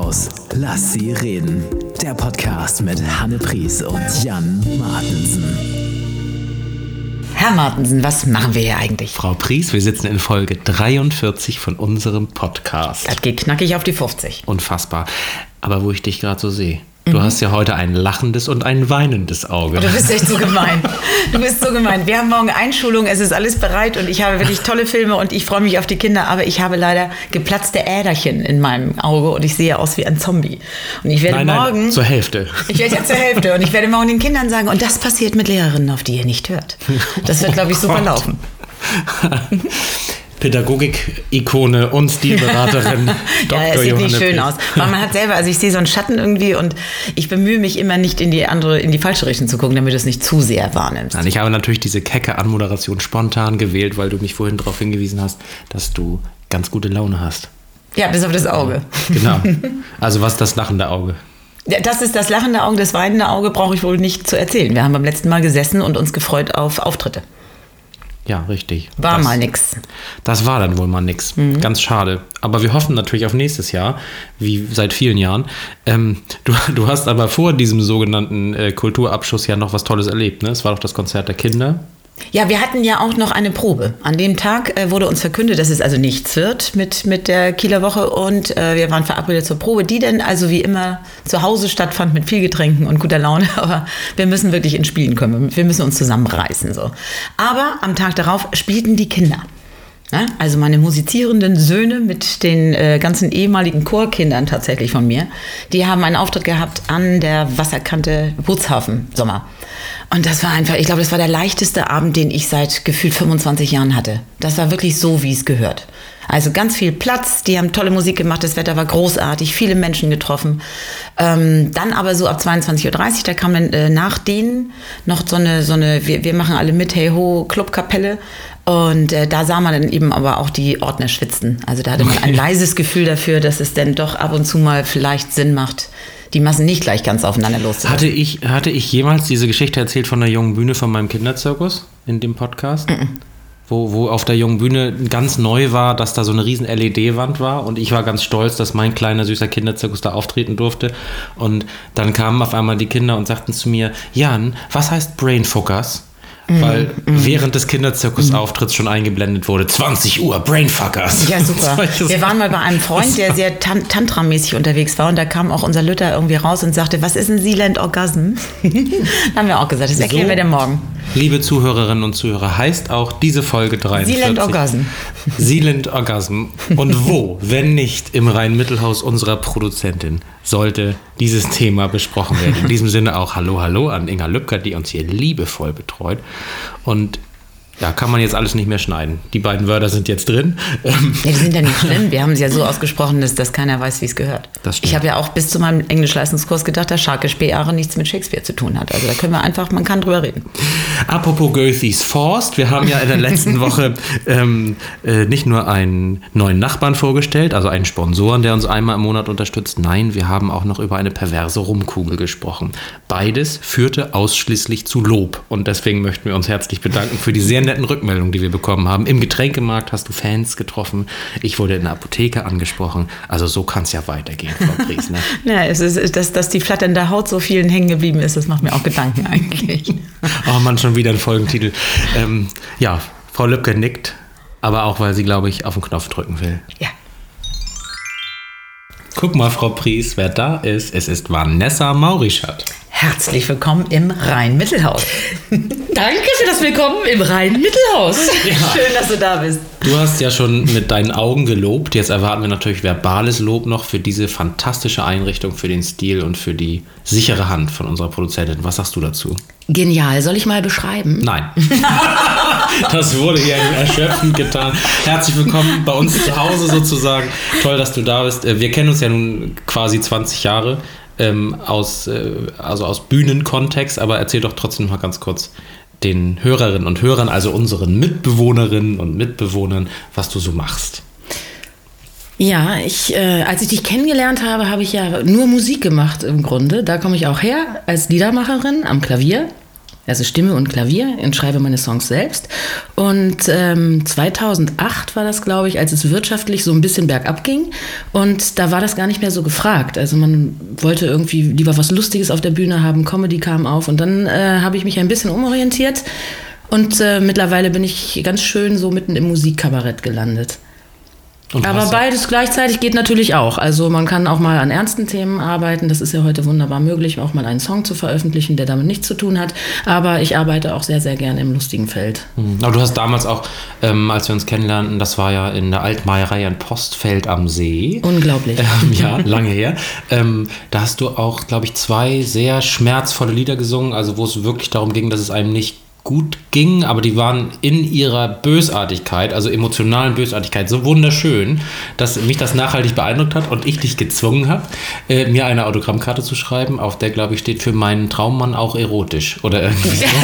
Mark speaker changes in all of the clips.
Speaker 1: Mittelhaus. Lass sie reden. Der Podcast mit Hanne Pries und Jan Martensen.
Speaker 2: Herr Martensen, was machen wir hier eigentlich?
Speaker 3: Frau Pries, wir sitzen in Folge 43 von unserem Podcast.
Speaker 2: Das geht knackig auf die 50.
Speaker 3: Unfassbar. Aber wo ich dich gerade so sehe. Du mhm. hast ja heute ein lachendes und ein weinendes Auge.
Speaker 2: Du bist echt so gemein. Du bist so gemein. Wir haben morgen Einschulung, es ist alles bereit und ich habe wirklich tolle Filme und ich freue mich auf die Kinder, aber ich habe leider geplatzte Äderchen in meinem Auge und ich sehe aus wie ein Zombie. Und ich werde
Speaker 3: nein,
Speaker 2: morgen.
Speaker 3: Nein, zur Hälfte.
Speaker 2: Ich werde ja zur Hälfte und ich werde morgen den Kindern sagen, und das passiert mit Lehrerinnen, auf die ihr nicht hört. Das wird, glaube ich, super laufen.
Speaker 3: Pädagogik-Ikone und Stilberaterin.
Speaker 2: ja, es sieht nicht schön aus. Aber man hat selber, also ich sehe so einen Schatten irgendwie und ich bemühe mich immer nicht in die andere, in die falsche Richtung zu gucken, damit du es nicht zu sehr wahrnimmst.
Speaker 3: Nein, ich habe natürlich diese kecke Anmoderation spontan gewählt, weil du mich vorhin darauf hingewiesen hast, dass du ganz gute Laune hast.
Speaker 2: Ja, bis auf das Auge.
Speaker 3: Genau. Also was ist das lachende Auge?
Speaker 2: Das ist das lachende Auge, das weinende Auge brauche ich wohl nicht zu erzählen. Wir haben beim letzten Mal gesessen und uns gefreut auf Auftritte.
Speaker 3: Ja, richtig.
Speaker 2: War das, mal nix.
Speaker 3: Das war dann wohl mal nix. Mhm. Ganz schade. Aber wir hoffen natürlich auf nächstes Jahr, wie seit vielen Jahren. Ähm, du, du hast aber vor diesem sogenannten äh, Kulturabschluss ja noch was Tolles erlebt. Ne? Es war doch das Konzert der Kinder.
Speaker 2: Ja, wir hatten ja auch noch eine Probe. An dem Tag äh, wurde uns verkündet, dass es also nichts wird mit, mit der Kieler Woche und äh, wir waren verabredet zur Probe, die dann also wie immer zu Hause stattfand mit viel Getränken und guter Laune. Aber wir müssen wirklich ins Spielen kommen. Wir müssen uns zusammenreißen. So. Aber am Tag darauf spielten die Kinder. Ja, also meine musizierenden Söhne mit den äh, ganzen ehemaligen Chorkindern tatsächlich von mir, die haben einen Auftritt gehabt an der Wasserkante Bootshafen Sommer. Und das war einfach, ich glaube, das war der leichteste Abend, den ich seit gefühlt 25 Jahren hatte. Das war wirklich so, wie es gehört. Also ganz viel Platz, die haben tolle Musik gemacht, das Wetter war großartig, viele Menschen getroffen. Ähm, dann aber so ab 22.30 Uhr, da kam dann äh, nach denen noch so eine, so eine wir, wir machen alle mit, hey ho, Clubkapelle. Und äh, da sah man dann eben aber auch die Ordner schwitzen. Also da hatte man ein leises Gefühl dafür, dass es dann doch ab und zu mal vielleicht Sinn macht, die Massen nicht gleich ganz aufeinander loszulassen.
Speaker 3: Hatte ich, hatte ich jemals diese Geschichte erzählt von der jungen Bühne von meinem Kinderzirkus in dem Podcast? Mm -mm. Wo, wo auf der jungen Bühne ganz neu war, dass da so eine riesen LED-Wand war und ich war ganz stolz, dass mein kleiner süßer Kinderzirkus da auftreten durfte. Und dann kamen auf einmal die Kinder und sagten zu mir, Jan, was heißt Brainfuckers? Mhm. weil mm. während des Kinderzirkusauftritts schon eingeblendet wurde, 20 Uhr, Brainfuckers.
Speaker 2: Ja, super. Wir waren mal bei einem Freund, der sehr tan tantramäßig unterwegs war und da kam auch unser Lütter irgendwie raus und sagte, was ist ein Sealand Orgasm? da haben wir auch gesagt, das erklären so, wir dir morgen.
Speaker 3: Liebe Zuhörerinnen und Zuhörer, heißt auch diese Folge 43.
Speaker 2: Sealand Orgasm.
Speaker 3: Sealand Orgasm. Und wo, wenn nicht im Rhein-Mittelhaus unserer Produzentin, sollte dieses Thema besprochen werden. In diesem Sinne auch Hallo, Hallo an Inga Lübcker, die uns hier liebevoll betreut. Und ja, kann man jetzt alles nicht mehr schneiden. Die beiden Wörter sind jetzt drin.
Speaker 2: Ja, die sind ja nicht schlimm. Wir haben sie ja so ausgesprochen, dass, dass keiner weiß, wie es gehört. Ich habe ja auch bis zu meinem Englischleistungskurs gedacht, dass Scharke Speare nichts mit Shakespeare zu tun hat. Also da können wir einfach, man kann drüber reden.
Speaker 3: Apropos Goethes Forst, wir haben ja in der letzten Woche ähm, äh, nicht nur einen neuen Nachbarn vorgestellt, also einen Sponsoren, der uns einmal im Monat unterstützt. Nein, wir haben auch noch über eine perverse Rumkugel gesprochen. Beides führte ausschließlich zu Lob. Und deswegen möchten wir uns herzlich bedanken für die sehr netten Rückmeldungen, die wir bekommen haben. Im Getränkemarkt hast du Fans getroffen. Ich wurde in der Apotheke angesprochen. Also so kann es ja weitergehen, Frau Priesner.
Speaker 2: ja, es ist, dass, dass die flatternde Haut so vielen hängen geblieben ist, das macht mir auch Gedanken eigentlich.
Speaker 3: oh man, schon wieder ein Folgentitel. Ähm, ja, Frau Lübcke nickt, aber auch, weil sie, glaube ich, auf den Knopf drücken will.
Speaker 2: Ja.
Speaker 3: Guck mal, Frau Pries, wer da ist. Es ist Vanessa Maurischat.
Speaker 2: Herzlich willkommen im Rhein-Mittelhaus.
Speaker 4: Danke für das Willkommen im Rhein-Mittelhaus.
Speaker 2: Ja. Schön, dass du da bist.
Speaker 3: Du hast ja schon mit deinen Augen gelobt. Jetzt erwarten wir natürlich verbales Lob noch für diese fantastische Einrichtung, für den Stil und für die sichere Hand von unserer Produzentin. Was sagst du dazu?
Speaker 4: Genial. Soll ich mal beschreiben?
Speaker 3: Nein. das wurde hier erschöpfend getan. Herzlich willkommen bei uns zu Hause sozusagen. Toll, dass du da bist. Äh, wir kennen uns ja nun quasi 20 Jahre ähm, aus, äh, also aus Bühnenkontext, aber erzähl doch trotzdem mal ganz kurz den Hörerinnen und Hörern, also unseren Mitbewohnerinnen und Mitbewohnern, was du so machst.
Speaker 4: Ja, ich, äh, als ich dich kennengelernt habe, habe ich ja nur Musik gemacht im Grunde. Da komme ich auch her als Liedermacherin am Klavier. Also Stimme und Klavier, und schreibe meine Songs selbst. Und ähm, 2008 war das, glaube ich, als es wirtschaftlich so ein bisschen bergab ging. Und da war das gar nicht mehr so gefragt. Also man wollte irgendwie lieber was Lustiges auf der Bühne haben, Comedy kam auf. Und dann äh, habe ich mich ein bisschen umorientiert. Und äh, mittlerweile bin ich ganz schön so mitten im Musikkabarett gelandet.
Speaker 3: Und
Speaker 4: Aber beides gleichzeitig geht natürlich auch. Also man kann auch mal an ernsten Themen arbeiten. Das ist ja heute wunderbar möglich, auch mal einen Song zu veröffentlichen, der damit nichts zu tun hat. Aber ich arbeite auch sehr, sehr gerne im lustigen Feld.
Speaker 3: Mhm. Aber du hast damals auch, ähm, als wir uns kennenlernten, das war ja in der Altmeierei in Postfeld am See.
Speaker 4: Unglaublich.
Speaker 3: Ähm, ja, lange her. Ähm, da hast du auch, glaube ich, zwei sehr schmerzvolle Lieder gesungen, also wo es wirklich darum ging, dass es einem nicht gut ging, aber die waren in ihrer Bösartigkeit, also emotionalen Bösartigkeit, so wunderschön, dass mich das nachhaltig beeindruckt hat und ich dich gezwungen habe, äh, mir eine Autogrammkarte zu schreiben, auf der, glaube ich, steht für meinen Traummann auch erotisch oder irgendwie so.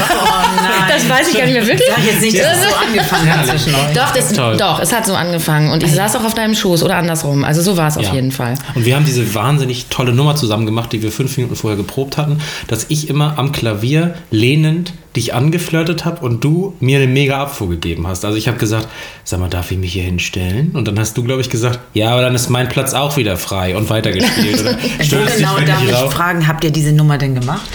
Speaker 4: Das weiß ich gar nicht mehr wirklich.
Speaker 2: Sag jetzt nicht, dass es so angefangen hat zwischen euch.
Speaker 4: Doch, das,
Speaker 3: Toll.
Speaker 4: doch, es hat so angefangen. Und ich saß auch auf deinem Schoß oder andersrum. Also so war es auf
Speaker 3: Ja.
Speaker 4: jeden Fall.
Speaker 3: Und wir haben diese wahnsinnig tolle Nummer zusammen gemacht, die wir fünf Minuten vorher geprobt hatten, dass ich immer am Klavier lehnend dich angeflirtet habe und du mir eine mega Abfuhr gegeben hast. Also ich habe gesagt, sag mal, darf ich mich hier hinstellen? Und dann hast du, glaube ich, gesagt, ja, aber dann ist mein Platz auch wieder frei und weitergespielt. Oder dich
Speaker 2: genau darf ich
Speaker 3: rauf?
Speaker 2: fragen, habt ihr diese Nummer denn gemacht?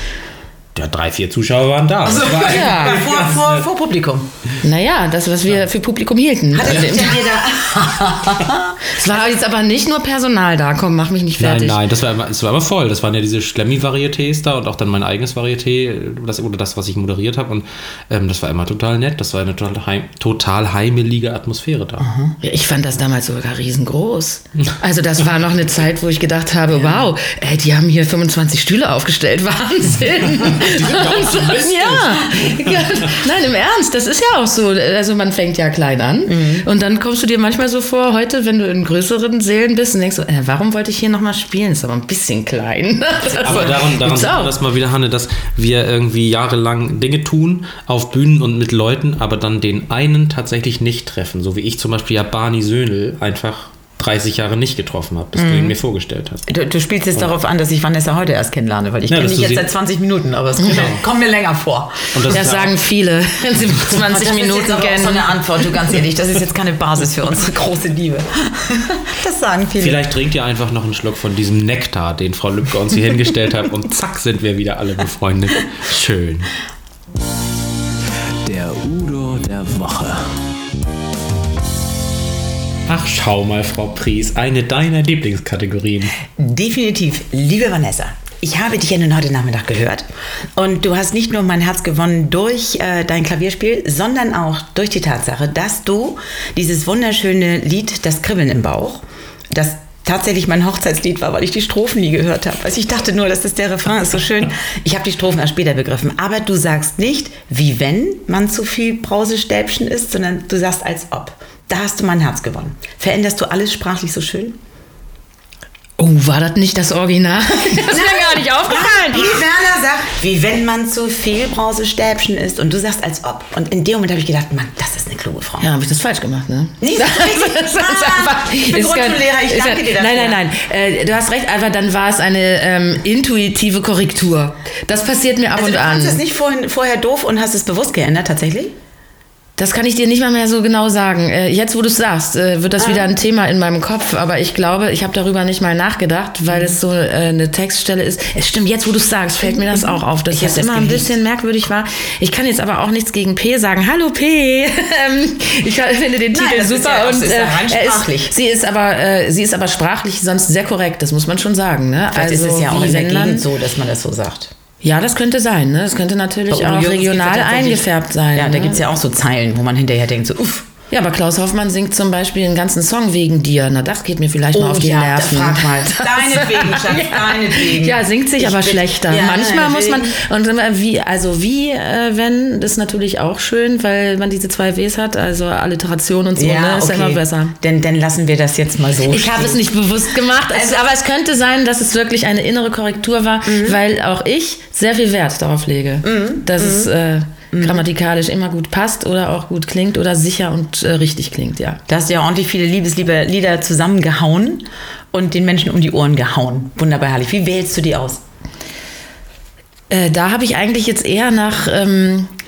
Speaker 3: Ja, drei, vier Zuschauer waren da. Das war
Speaker 4: Ja.
Speaker 2: Vor, vor, vor Publikum.
Speaker 4: Naja, das, was wir für Publikum hielten.
Speaker 2: Hat er
Speaker 4: Also,
Speaker 2: denn da,
Speaker 4: es war jetzt aber nicht nur Personal da. Komm, mach mich nicht
Speaker 3: Nein,
Speaker 4: fertig.
Speaker 3: nein, das war, immer- das war aber voll. Das waren ja diese Schlemmi-Varietés da und auch dann mein eigenes Varieté, das, oder das, was ich moderiert habe. Und ähm, das war immer total nett. Das war eine total, heim, total heimelige Atmosphäre da.
Speaker 4: Ja, Ich fand das damals sogar riesengroß. Also das war noch eine Zeit, wo ich gedacht habe, wow, ey, die haben hier 25 Stühle aufgestellt. Wahnsinn.
Speaker 3: Die sind ja optimistisch.
Speaker 4: ja. ja. Nein, im Ernst, das ist ja auch so. Also man fängt ja klein an und dann kommst du dir manchmal so vor, heute, wenn du in größeren Sälen bist und denkst so, äh, warum wollte ich hier nochmal spielen? Ist aber ein bisschen klein.
Speaker 3: Aber daran, daran sieht man das mal wieder, Hanne, dass wir irgendwie jahrelang Dinge tun auf Bühnen und mit Leuten, aber dann den einen tatsächlich nicht treffen. So wie ich zum Beispiel ja Barney Söhnl einfach 30 Jahre nicht getroffen habe, bis du ihn mir vorgestellt hast.
Speaker 2: du, du spielst jetzt darauf an, dass ich Vanessa heute erst kennenlerne, weil ich
Speaker 3: Ja,
Speaker 2: kenne dich jetzt seit 20 Minuten, aber es kommt, mir, kommt mir länger vor.
Speaker 3: Und das
Speaker 4: Das sagen viele, wenn sie 20
Speaker 2: das ist
Speaker 4: Minuten
Speaker 2: jetzt aber auch
Speaker 4: kennen.
Speaker 2: so eine Antwort, du ganz ehrlich, das ist jetzt keine Basis für unsere große Liebe. Das sagen viele.
Speaker 3: Vielleicht trinkt ihr einfach noch einen Schluck von diesem Nektar, den Frau Lübcke uns hier hingestellt hat und zack sind wir wieder alle befreundet. Schön.
Speaker 1: Der Udo der Woche.
Speaker 3: Ach, schau mal, Frau Pries, eine deiner Lieblingskategorien.
Speaker 2: Definitiv, liebe Vanessa. Ich habe dich ja nun heute Nachmittag gehört und du hast nicht nur mein Herz gewonnen durch äh, dein Klavierspiel, sondern auch durch die Tatsache, dass du dieses wunderschöne Lied Das Kribbeln im Bauch, das tatsächlich mein Hochzeitslied war, weil ich die Strophen nie gehört habe. Also ich dachte nur, dass das der Refrain ist so schön. Ich habe die Strophen erst später begriffen. Aber du sagst nicht, wie wenn man zu viel Brausestäbchen isst, sondern du sagst als ob. Da hast du mein Herz gewonnen. Veränderst du alles sprachlich so schön?
Speaker 4: Oh, war das nicht das Original? Das ist mir gar nicht aufgefallen.
Speaker 2: Wie Werner sagt, wie wenn man zu viel Brausestäbchen isst und du sagst als ob. Und in dem Moment habe ich gedacht, Mann, das ist eine kluge Frau.
Speaker 4: Ja, habe ich das falsch gemacht, ne?
Speaker 2: Nee, das.
Speaker 4: Das ist
Speaker 2: Ah,
Speaker 4: einfach-
Speaker 2: ich bin Grundschullehrer, ich danke dir dafür.
Speaker 4: Nein, nein, nein. Äh, du hast recht, aber dann war es eine ähm, intuitive Korrektur. Das passiert mir ab
Speaker 2: Also
Speaker 4: und
Speaker 2: du
Speaker 4: an.
Speaker 2: fandest es nicht vorhin, vorher doof und hast es bewusst geändert, tatsächlich?
Speaker 4: Das kann ich dir nicht mal mehr so genau sagen. Äh, Jetzt, wo du es sagst, äh, wird das
Speaker 2: Ah.
Speaker 4: wieder ein Thema in meinem Kopf. Aber ich glaube, ich habe darüber nicht mal nachgedacht, weil es so äh, eine Textstelle ist. Es stimmt, jetzt, wo du es sagst, fällt mir das auch auf, dass
Speaker 2: Ich
Speaker 4: das immer ein
Speaker 2: geliebt.
Speaker 4: bisschen merkwürdig war. Ich kann jetzt aber auch nichts gegen P sagen. Hallo P. Ähm, ich finde den Titel
Speaker 2: ist
Speaker 4: super
Speaker 2: ja-
Speaker 4: und
Speaker 2: ist
Speaker 4: äh,
Speaker 2: rein sprachlich.
Speaker 4: Ist, sie ist aber äh, sie ist aber sprachlich sonst sehr korrekt. Das muss man schon sagen. Ne?
Speaker 2: Vielleicht ist es ja auch in der Gegend so, dass man das so sagt.
Speaker 4: Ja, das könnte sein. Ne? Das könnte natürlich auch regional eingefärbt sein.
Speaker 2: Ja, da
Speaker 4: ne?
Speaker 2: gibt es ja auch so Zeilen, wo man hinterher denkt, so uff.
Speaker 4: Ja, aber Klaus Hoffmann singt zum Beispiel einen ganzen Song wegen dir. Na, das geht mir vielleicht mal auf die
Speaker 2: Oh ja,
Speaker 4: Nerven.
Speaker 2: frag mal. Deinetwegen, Schatz, deinetwegen.
Speaker 4: Ja, singt sich
Speaker 2: Ich
Speaker 4: aber schlechter.
Speaker 2: Ja,
Speaker 4: Manchmal muss man und wie also wie äh, wenn das ist natürlich auch schön, weil man diese zwei Ws hat, also Alliteration und so, ne, ist ja immer besser.
Speaker 2: Denn, dann lassen wir das jetzt mal so
Speaker 4: Ich habe es nicht bewusst gemacht, es, aber es könnte sein, dass es wirklich eine innere Korrektur war, weil auch ich sehr viel Wert darauf lege, dass es äh, grammatikalisch immer gut passt oder auch gut klingt oder sicher und äh, richtig klingt, ja.
Speaker 2: Da hast du ja ordentlich viele Liebeslieder zusammengehauen und den Menschen um die Ohren gehauen. Wunderbar herrlich. Wie wählst du die aus?
Speaker 4: Äh, da habe ich eigentlich jetzt eher nach, ähm, äh,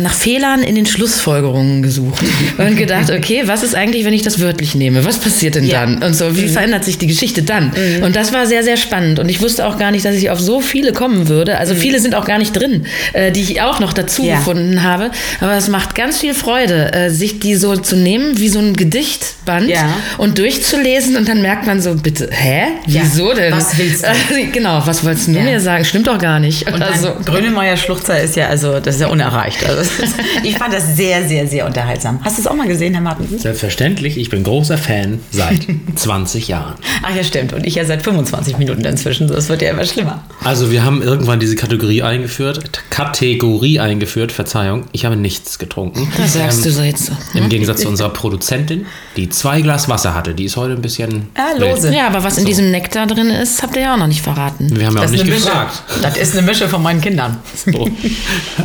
Speaker 4: nach Fehlern in den Schlussfolgerungen gesucht und gedacht, okay, was ist eigentlich, wenn ich das wörtlich nehme? Was passiert denn
Speaker 2: Ja.
Speaker 4: dann? Und so, wie verändert sich die Geschichte dann? Und das war sehr, sehr spannend. Und ich wusste auch gar nicht, dass ich auf so viele kommen würde. Also viele sind auch gar nicht drin, äh, die ich auch noch dazu
Speaker 2: Ja.
Speaker 4: gefunden habe. Aber es macht ganz viel Freude, äh, sich die so zu nehmen wie so ein Gedichtband
Speaker 2: Ja.
Speaker 4: und durchzulesen und dann merkt man so, bitte, hä? Wieso denn?
Speaker 2: was willst du?
Speaker 4: Äh, genau, was wolltest du mir sagen? Stimmt doch gar nicht.
Speaker 2: Und
Speaker 4: also,
Speaker 2: Grönemeyer Schluchzer ist ja also, das ist ja unerreicht. Also, das ist, ich fand das sehr, sehr, sehr unterhaltsam. Hast du es auch mal gesehen, Herr Martin?
Speaker 3: Selbstverständlich, ich bin großer Fan seit 20 Jahren.
Speaker 2: Ach ja, stimmt. Und ich ja seit 25 Minuten inzwischen. Das wird ja immer schlimmer.
Speaker 3: Also wir haben irgendwann diese Kategorie eingeführt, Kategorie eingeführt, Verzeihung, ich habe nichts getrunken.
Speaker 4: was sagst du so jetzt?
Speaker 3: Im Gegensatz zu unserer Produzentin, die zwei Glas Wasser hatte, die ist heute ein bisschen
Speaker 2: Ah,
Speaker 3: wild.
Speaker 2: lose.
Speaker 4: Ja, aber was in diesem Nektar drin ist, habt ihr ja auch noch nicht verraten.
Speaker 3: Wir haben ja auch
Speaker 2: Das ist,
Speaker 3: nicht
Speaker 2: eine Mische.
Speaker 3: gefragt.
Speaker 2: das ist eine Mische von meinen Kindern.
Speaker 3: So.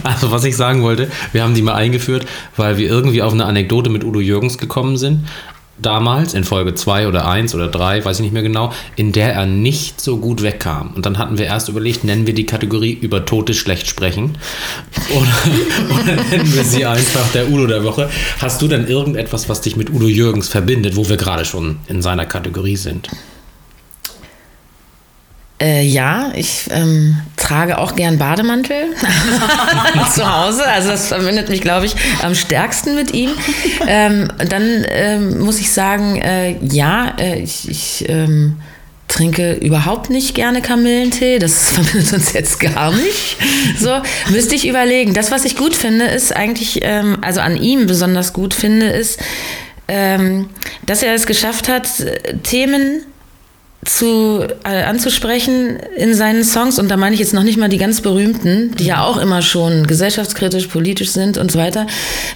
Speaker 3: Also was ich sagen wollte, wir haben die mal eingeführt, weil wir irgendwie auf eine Anekdote mit Udo Jürgens gekommen sind. Damals, in Folge 2 oder 1 oder 3, weiß ich nicht mehr genau, in der er nicht so gut wegkam. Und dann hatten wir erst überlegt, nennen wir die Kategorie über Tote schlecht sprechen. Oder, oder nennen wir sie einfach der Udo der Woche. Hast du denn irgendetwas, was dich mit Udo Jürgens verbindet, wo wir gerade schon in seiner Kategorie sind?
Speaker 4: Äh, ja, ich ähm, trage auch gern Bademantel zu Hause. Also das verbindet mich, glaube ich, am stärksten mit ihm. Ähm, dann ähm, muss ich sagen, äh, ja, äh, ich, ich ähm, trinke überhaupt nicht gerne Kamillentee. Das verbindet uns jetzt gar nicht. So, müsste ich überlegen. Das, was ich gut finde, ist eigentlich, ähm, also an ihm besonders gut finde, ist, ähm, dass er es geschafft hat, äh, Themen zu, äh, anzusprechen in seinen Songs. Und da meine ich jetzt noch nicht mal die ganz berühmten, die ja auch immer schon gesellschaftskritisch, politisch sind und so weiter,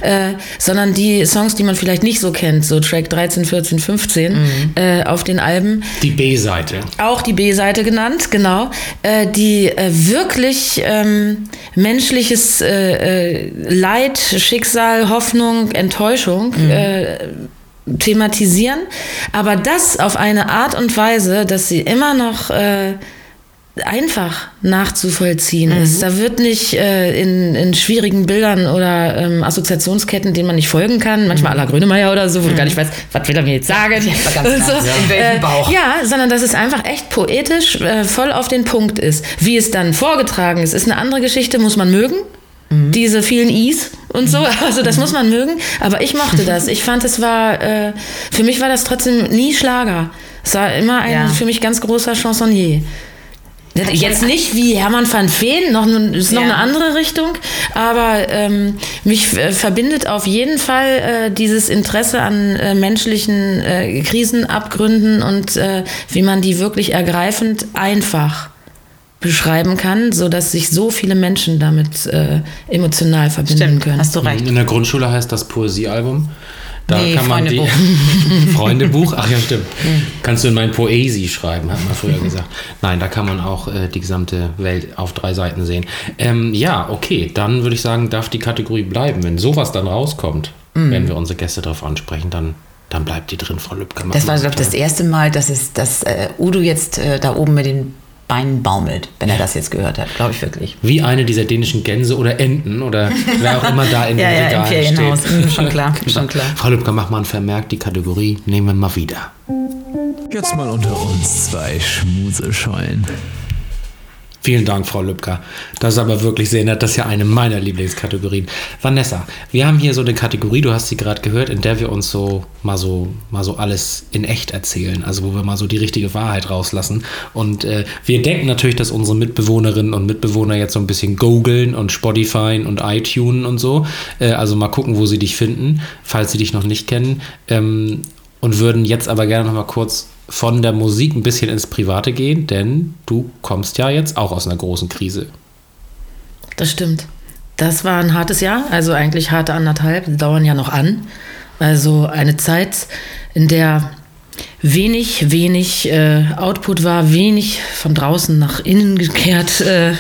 Speaker 4: äh, sondern die Songs, die man vielleicht nicht so kennt, so Track 13, 14, 15 äh, auf den Alben.
Speaker 3: Die B-Seite.
Speaker 4: Auch die B-Seite genannt, genau, äh, die äh, wirklich ähm, menschliches äh, äh, Leid, Schicksal, Hoffnung, Enttäuschung äh, thematisieren, aber das auf eine Art und Weise, dass sie immer noch äh, einfach nachzuvollziehen ist. Da wird nicht äh, in, in schwierigen Bildern oder ähm, Assoziationsketten, denen man nicht folgen kann, manchmal à la Grönemeyer oder so, wo du gar nicht weißt, was will er mir jetzt sagen.
Speaker 2: war ganz
Speaker 4: Und
Speaker 2: klar. In welchem Bauch?
Speaker 4: Äh, ja, sondern dass es einfach echt poetisch äh, voll auf den Punkt ist. Wie es dann vorgetragen ist, ist eine andere Geschichte, muss man mögen. Diese vielen Is und so, also das muss man mögen. Aber ich mochte das. Ich fand, es war, äh, für mich war das trotzdem nie Schlager. Es war immer ein
Speaker 2: Ja.
Speaker 4: für mich ganz großer Chansonnier. Jetzt nicht wie Hermann van Veen, noch, ist noch
Speaker 2: Ja.
Speaker 4: eine andere Richtung, aber ähm, mich äh, verbindet auf jeden Fall äh, dieses Interesse an äh, menschlichen äh, Krisenabgründen und äh, wie man die wirklich ergreifend einfach beschreiben kann, sodass sich so viele Menschen damit äh, emotional verbinden
Speaker 2: Stimmt,
Speaker 4: können.
Speaker 2: hast du recht.
Speaker 3: In der Grundschule heißt das Poesiealbum. Da
Speaker 2: Nee,
Speaker 3: kann man
Speaker 2: Freundebuch.
Speaker 3: die Freundebuch. Ach ja, stimmt. Kannst du in mein Poesie schreiben, hat man früher gesagt. Nein, da kann man auch äh, die gesamte Welt auf drei Seiten sehen. Ähm, ja, okay, dann würde ich sagen, darf die Kategorie bleiben. Wenn sowas dann rauskommt,
Speaker 2: Mhm.
Speaker 3: wenn wir unsere Gäste darauf ansprechen, dann, dann bleibt die drin, Frau Lübcke.
Speaker 2: Das war, glaube ich, das erste Mal, dass, es, dass äh, Udo jetzt äh, da oben mit den Beinen baumelt, wenn er das jetzt gehört hat. Glaube ich wirklich.
Speaker 3: Wie eine dieser dänischen Gänse oder Enten oder wer auch immer da in
Speaker 2: Ja,
Speaker 3: den
Speaker 2: ja, im Ferienhaus.
Speaker 3: steht.
Speaker 2: Mhm, schon klar, schon klar.
Speaker 3: Frau Lübcke, mach mal einen Vermerk, die Kategorie nehmen wir mal wieder.
Speaker 1: Jetzt mal unter uns zwei Schmuseschollen.
Speaker 3: Vielen Dank, Frau Lübcker. Das ist aber wirklich sehr nett. Das ist ja eine meiner Lieblingskategorien. Vanessa, wir haben hier so eine Kategorie, du hast sie gerade gehört, in der wir uns so mal so mal so alles in echt erzählen. Also wo wir mal so die richtige Wahrheit rauslassen. Und äh, wir denken natürlich, dass unsere Mitbewohnerinnen und Mitbewohner jetzt so ein bisschen googeln und Spotify und iTunes und so. Äh, also mal gucken, wo sie dich finden, falls sie dich noch nicht kennen. Ähm, und würden jetzt aber gerne noch mal kurz von der Musik ein bisschen ins Private gehen, denn du kommst ja jetzt auch aus einer großen Krise.
Speaker 4: Das stimmt. Das war ein hartes Jahr, also eigentlich harte anderthalb, dauern ja noch an. Also eine Zeit, in der wenig, wenig äh, Output war, wenig von draußen nach innen gekehrt äh,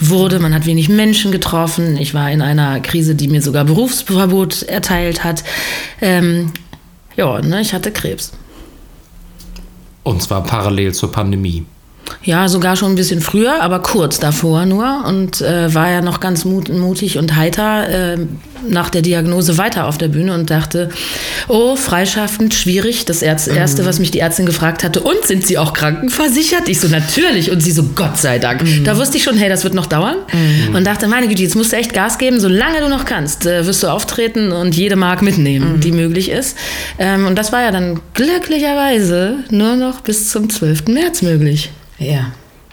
Speaker 4: wurde. Man hat wenig Menschen getroffen. Ich war in einer Krise, die mir sogar Berufsverbot erteilt hat. Ähm, ja, ne, ich hatte Krebs.
Speaker 3: Und zwar parallel zur Pandemie.
Speaker 4: Ja, sogar schon ein bisschen früher, aber kurz davor nur und äh, war ja noch ganz mut, mutig und heiter äh, nach der Diagnose weiter auf der Bühne und dachte, oh, freischaffend, schwierig. Das Erz Erste, was mich die Ärztin gefragt hatte, und sind Sie auch krankenversichert? Ich so, natürlich. Und sie so, Gott sei Dank. Da wusste ich schon, hey, das wird noch dauern. Und dachte, meine Güte, jetzt musst du echt Gas geben, solange du noch kannst, äh, wirst du auftreten und jede Mark mitnehmen, die möglich ist. Ähm, und das war ja dann glücklicherweise nur noch bis zum 12. März möglich.
Speaker 2: Ja.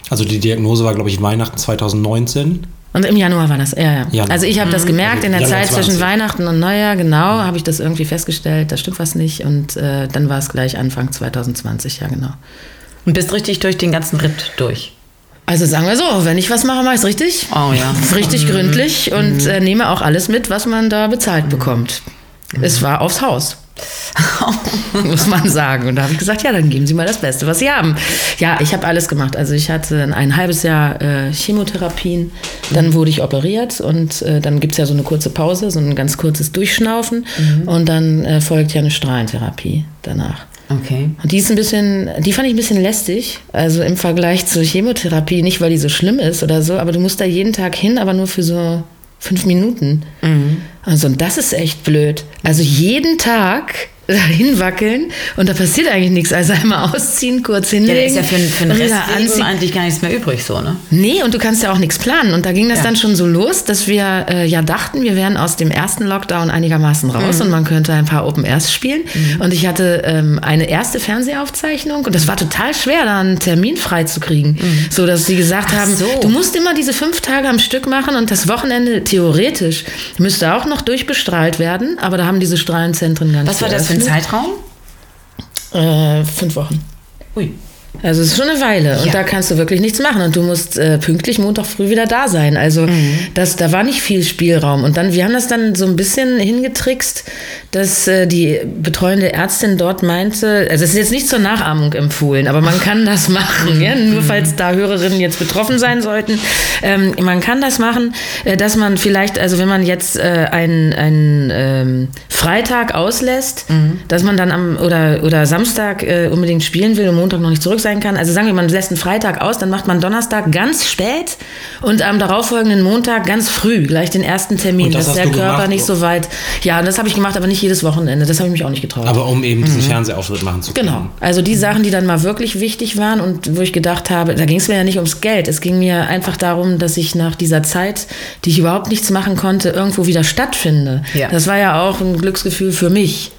Speaker 3: Also die Diagnose war, glaube ich, Weihnachten 2019.
Speaker 4: Und im Januar war das, ja, ja.
Speaker 3: Januar.
Speaker 4: Also ich habe das gemerkt in der
Speaker 3: Januar
Speaker 4: Zeit
Speaker 3: 20.
Speaker 4: zwischen Weihnachten und Neujahr, genau, habe ich das irgendwie festgestellt, da stimmt was nicht. Und äh, dann war es gleich Anfang 2020, ja genau.
Speaker 2: Und bist richtig durch den ganzen Ritt durch.
Speaker 4: Also sagen wir so, wenn ich was mache, mache ich es richtig.
Speaker 2: Oh ja.
Speaker 4: Richtig gründlich und äh, nehme auch alles mit, was man da bezahlt bekommt. Es war aufs Haus. muss man sagen. Und da habe ich gesagt, ja, dann geben Sie mal das Beste, was Sie haben. Ja, ich habe alles gemacht. Also ich hatte ein halbes Jahr äh, Chemotherapien, dann wurde ich operiert und äh, dann gibt es ja so eine kurze Pause, so ein ganz kurzes Durchschnaufen und dann äh, folgt ja eine Strahlentherapie danach.
Speaker 2: Okay.
Speaker 4: Und die ist ein bisschen, die fand ich ein bisschen lästig, also im Vergleich zur Chemotherapie, nicht weil die so schlimm ist oder so, aber du musst da jeden Tag hin, aber nur für so fünf Minuten. Also und das ist echt blöd. Also jeden Tag dahin wackeln und da passiert eigentlich nichts. Also einmal ausziehen, kurz
Speaker 2: Ja,
Speaker 4: hinlegen.
Speaker 2: da ist ja für, für den Rest eigentlich gar nichts mehr übrig, so, ne?
Speaker 4: Nee, und du kannst ja auch nichts planen. Und da ging das
Speaker 2: Ja.
Speaker 4: dann schon so los, dass wir äh, ja dachten, wir wären aus dem ersten Lockdown einigermaßen raus und man könnte ein paar Open Airs spielen. Und ich hatte ähm, eine erste Fernsehaufzeichnung und das war total schwer, da einen Termin frei zu kriegen. So dass sie gesagt
Speaker 2: Ach
Speaker 4: haben,
Speaker 2: so.
Speaker 4: du musst immer diese fünf Tage am Stück machen und das Wochenende theoretisch müsste auch noch durchbestrahlt werden, aber da haben diese Strahlenzentren gar nicht
Speaker 2: Was war das für ein
Speaker 4: geöffnet.
Speaker 2: Zeitraum?
Speaker 4: Äh, fünf Wochen.
Speaker 2: Ui.
Speaker 4: Also es ist schon eine Weile und
Speaker 2: Ja.
Speaker 4: da kannst du wirklich nichts machen und du musst äh, pünktlich Montag früh wieder da sein. Also
Speaker 2: Mhm.
Speaker 4: das, da war nicht viel Spielraum und dann wir haben das dann so ein bisschen hingetrickst, dass äh, die betreuende Ärztin dort meinte, also es ist jetzt nicht zur Nachahmung empfohlen, aber man kann das machen, ja? nur
Speaker 2: Mhm.
Speaker 4: falls da Hörerinnen jetzt betroffen sein sollten. Ähm, man kann das machen, äh, dass man vielleicht, also wenn man jetzt äh, einen, einen ähm, Freitag auslässt,
Speaker 2: Mhm.
Speaker 4: dass man dann am oder, oder Samstag äh, unbedingt spielen will und Montag noch nicht zurück sein kann. Also sagen wir, man lässt einen Freitag aus, dann macht man Donnerstag ganz spät und am darauffolgenden Montag ganz früh, gleich den ersten Termin, dass der Körper
Speaker 3: gemacht?
Speaker 4: nicht so weit. Ja, das habe ich gemacht, aber nicht jedes Wochenende. Das habe ich mich auch nicht getraut.
Speaker 3: Aber um eben diesen Fernsehauftritt machen zu können.
Speaker 4: Genau. Also die Sachen, die dann mal wirklich wichtig waren und wo ich gedacht habe, da ging es mir ja nicht ums Geld. Es ging mir einfach darum, dass ich nach dieser Zeit, die ich überhaupt nichts machen konnte, irgendwo wieder stattfinde.
Speaker 2: Ja.
Speaker 4: Das war ja auch ein Glücksgefühl für mich.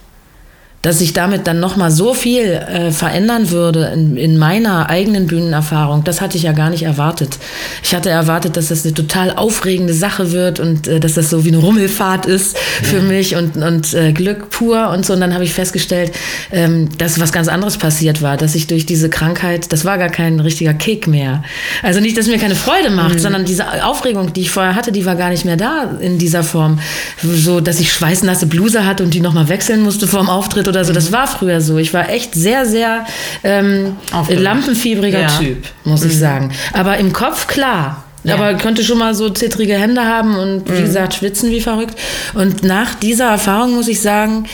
Speaker 4: Dass sich damit dann nochmal so viel äh, verändern würde in, in meiner eigenen Bühnenerfahrung, das hatte ich ja gar nicht erwartet. Ich hatte erwartet, dass das eine total aufregende Sache wird und äh, dass das so wie eine Rummelfahrt ist für mich und, und äh, Glück pur und so. Und dann habe ich festgestellt, ähm, dass was ganz anderes passiert war, dass ich durch diese Krankheit, das war gar kein richtiger Kick mehr. Also nicht, dass mir keine Freude macht, sondern diese Aufregung, die ich vorher hatte, die war gar nicht mehr da in dieser Form. So, dass ich schweißnasse Bluse hatte und die nochmal wechseln musste vor dem Auftritt oder so. Das war früher so. Ich war echt sehr, sehr ähm, lampenfiebriger
Speaker 2: Ja.
Speaker 4: Typ, muss ich sagen. Aber im Kopf klar.
Speaker 2: Ja.
Speaker 4: Aber konnte schon mal so zittrige Hände haben und wie gesagt schwitzen wie verrückt. Und nach dieser Erfahrung muss ich sagen,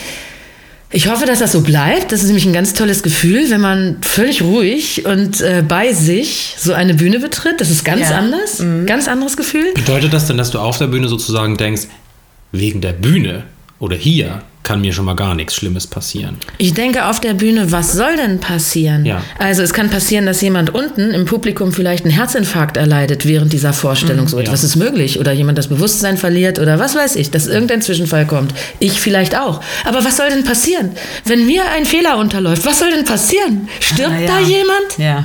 Speaker 4: ich hoffe, dass das so bleibt. Das ist nämlich ein ganz tolles Gefühl, wenn man völlig ruhig und äh, bei sich so eine Bühne betritt. Das ist ganz
Speaker 2: Ja.
Speaker 4: anders, ganz anderes Gefühl.
Speaker 3: Bedeutet das denn, dass du auf der Bühne sozusagen denkst, wegen der Bühne oder hier kann mir schon mal gar nichts Schlimmes passieren?
Speaker 4: Ich denke auf der Bühne, was soll denn passieren?
Speaker 3: Ja.
Speaker 4: Also es kann passieren, dass jemand unten im Publikum vielleicht einen Herzinfarkt erleidet während dieser Vorstellung. So etwas
Speaker 3: Ja.
Speaker 4: ist möglich. Oder jemand das Bewusstsein verliert oder was weiß ich, dass irgendein Zwischenfall kommt. Ich vielleicht auch. Aber was soll denn passieren? Wenn mir ein Fehler unterläuft, was soll denn passieren? Stirbt
Speaker 2: Ah, ja.
Speaker 4: da jemand?
Speaker 2: Ja.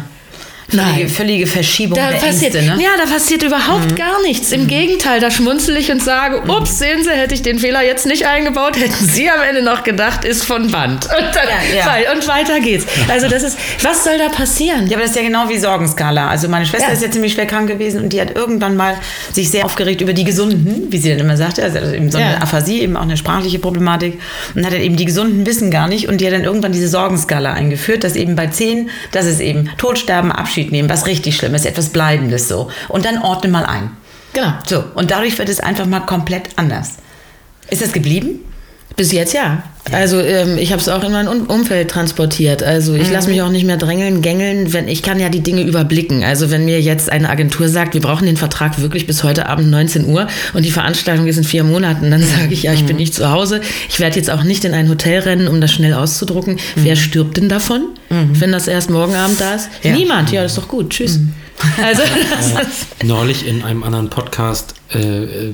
Speaker 2: Völlige,
Speaker 4: Nein.
Speaker 2: völlige Verschiebung
Speaker 4: Da
Speaker 2: der
Speaker 4: passiert,
Speaker 2: Ängste, ne?
Speaker 4: Ja, da passiert überhaupt gar nichts. Im Gegenteil, da schmunzel ich und sage, ups, sehen Sie, hätte ich den Fehler jetzt nicht eingebaut, hätten Sie am Ende noch gedacht, ist von Band. Und, dann,
Speaker 2: Ja, ja.
Speaker 4: und weiter geht's. Also das ist, was soll da passieren?
Speaker 2: Ja, aber das ist ja genau wie Sorgenskala. Also meine Schwester
Speaker 4: Ja.
Speaker 2: ist ja ziemlich schwer krank gewesen und die hat irgendwann mal sich sehr aufgeregt über die Gesunden, wie sie dann immer sagte. Also eben so eine. Aphasie, eben auch eine sprachliche Problematik. Und hat dann eben die Gesunden wissen gar nicht und die hat dann irgendwann diese Sorgenskala eingeführt, dass eben bei 10, das ist eben Todsterben, Abschied nehmen, was richtig schlimm ist, etwas Bleibendes so. Und dann ordne mal ein.
Speaker 4: Genau.
Speaker 2: So, und dadurch wird es einfach mal komplett anders. Ist das geblieben?
Speaker 4: Bis jetzt ja. Also ähm, ich habe es auch in mein Umfeld transportiert. Also ich lasse mich auch nicht mehr drängeln, gängeln, wenn ich kann ja die Dinge überblicken. Also wenn mir jetzt eine Agentur sagt, wir brauchen den Vertrag wirklich bis heute Abend 19 Uhr und die Veranstaltung ist in vier Monaten, dann sage ich ja, ich bin nicht zu Hause. Ich werde jetzt auch nicht in ein Hotel rennen, um das schnell auszudrucken. Wer stirbt denn davon, wenn das erst morgen Abend da ist?
Speaker 2: Ja.
Speaker 4: Niemand. Ja, das ist doch gut. Tschüss. Also
Speaker 3: Neulich in einem anderen Podcast äh, äh,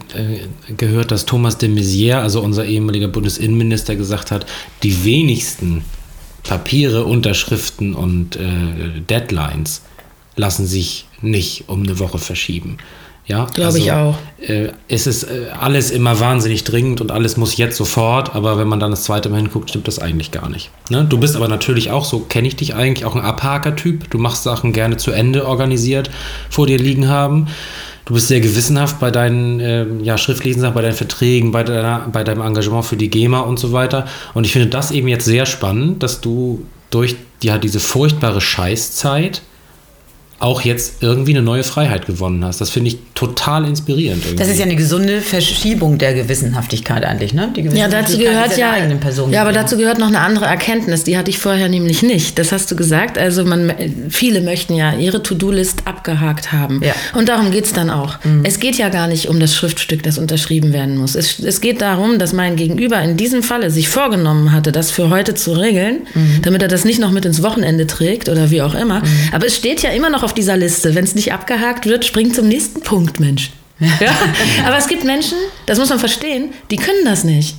Speaker 3: gehört, dass Thomas de Maizière, also unser ehemaliger Bundesinnenminister, gesagt hat, die wenigsten Papiere, Unterschriften und äh, Deadlines lassen sich nicht um eine Woche verschieben. Ja,
Speaker 4: Glaube ich auch.
Speaker 3: Äh, es ist äh, alles immer wahnsinnig dringend und alles muss jetzt sofort, aber wenn man dann das zweite Mal hinguckt, stimmt das eigentlich gar nicht. Ne? Du bist aber natürlich auch, so kenne ich dich eigentlich, auch ein Abhaker-Typ. Du machst Sachen gerne zu Ende organisiert, vor dir liegen haben. Du bist sehr gewissenhaft bei deinen ähm, ja, schriftlichen Sachen, bei deinen Verträgen, bei, deiner, bei deinem Engagement für die GEMA und so weiter. Und ich finde das eben jetzt sehr spannend, dass du durch ja, diese furchtbare Scheißzeit auch jetzt irgendwie eine neue Freiheit gewonnen hast. Das finde ich total inspirierend. Irgendwie.
Speaker 2: Das ist ja eine gesunde Verschiebung der Gewissenhaftigkeit eigentlich, ne? Die
Speaker 4: Ja, dazu
Speaker 2: Gewissenhaftigkeit
Speaker 4: gehört ja,
Speaker 2: Person
Speaker 4: ja, aber dazu gehört noch eine andere Erkenntnis, die hatte ich vorher nämlich nicht. Das hast du gesagt. Also man, viele möchten ja ihre To-Do-List abgehakt haben.
Speaker 2: Ja.
Speaker 4: Und darum geht's dann auch. Es geht ja gar nicht um das Schriftstück, das unterschrieben werden muss. Es, es geht darum, dass mein Gegenüber in diesem Falle sich vorgenommen hatte, das für heute zu regeln, damit er das nicht noch mit ins Wochenende trägt oder wie auch immer. Aber es steht ja immer noch auf dieser Liste. Wenn es nicht abgehakt wird, spring zum nächsten Punkt, Mensch. Ja? Aber es gibt Menschen, das muss man verstehen, die können das nicht.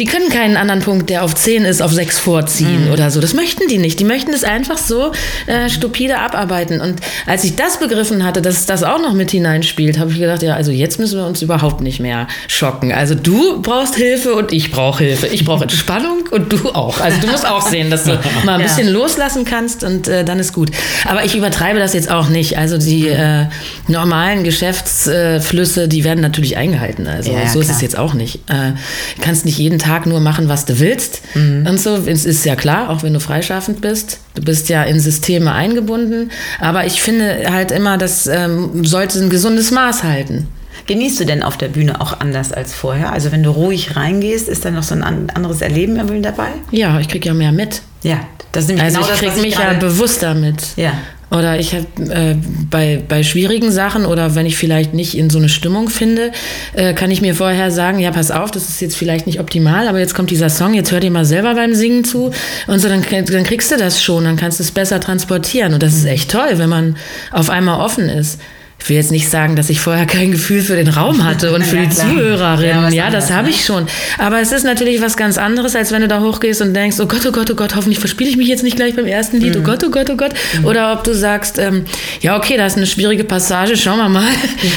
Speaker 4: Die können keinen anderen Punkt, der auf 10 ist, auf 6 vorziehen oder so. Das möchten die nicht. Die möchten es einfach so äh, stupide abarbeiten. Und als ich das begriffen hatte, dass das auch noch mit hineinspielt, habe ich gedacht, ja, also jetzt müssen wir uns überhaupt nicht mehr schocken. Also du brauchst Hilfe und ich brauche Hilfe. Ich brauche Entspannung und du auch. Also du musst auch sehen, dass du mal ein
Speaker 2: Ja.
Speaker 4: bisschen loslassen kannst und äh, dann ist gut. Aber ich übertreibe das jetzt auch nicht. Also die äh, normalen Geschäftsflüsse, die werden natürlich eingehalten. Also
Speaker 2: Ja, ja,
Speaker 4: so ist
Speaker 2: klar.
Speaker 4: es jetzt auch nicht. Äh, kannst nicht jeden Tag nur machen, was du willst
Speaker 2: Mhm.
Speaker 4: und so. Es ist ja klar, auch wenn du freischaffend bist. Du bist ja in Systeme eingebunden. Aber ich finde halt immer, das ähm, sollte ein gesundes Maß halten.
Speaker 2: Genießt du denn auf der Bühne auch anders als vorher? Also wenn du ruhig reingehst, ist da noch so ein an- anderes Erleben dabei?
Speaker 4: Ja, ich krieg ja mehr mit.
Speaker 2: Ja, das ist nämlich
Speaker 4: Also
Speaker 2: genau
Speaker 4: ich
Speaker 2: das,
Speaker 4: krieg
Speaker 2: was ich
Speaker 4: mich ja bewusster mit.
Speaker 2: Ja.
Speaker 4: Oder ich habe äh, bei, bei schwierigen Sachen oder wenn ich vielleicht nicht in so eine Stimmung finde, äh, kann ich mir vorher sagen, ja, pass auf, das ist jetzt vielleicht nicht optimal, aber jetzt kommt dieser Song, jetzt hör dir mal selber beim Singen zu und so, dann, dann kriegst du das schon, dann kannst du es besser transportieren. Und das ist echt toll, wenn man auf einmal offen ist. Ich will jetzt nicht sagen, dass ich vorher kein Gefühl für den Raum hatte und für
Speaker 2: Ja,
Speaker 4: die
Speaker 2: klar.
Speaker 4: Zuhörerin.
Speaker 2: Ja,
Speaker 4: Ja, das habe
Speaker 2: ne?
Speaker 4: ich schon. Aber es ist natürlich was ganz anderes, als wenn du da hochgehst und denkst, oh Gott, oh Gott, oh Gott, hoffentlich verspiele ich mich jetzt nicht gleich beim ersten Lied, oh
Speaker 2: Mhm.
Speaker 4: Gott, oh Gott, oh Gott. Oder ob du sagst, ähm, ja, okay, da ist eine schwierige Passage, schauen wir mal.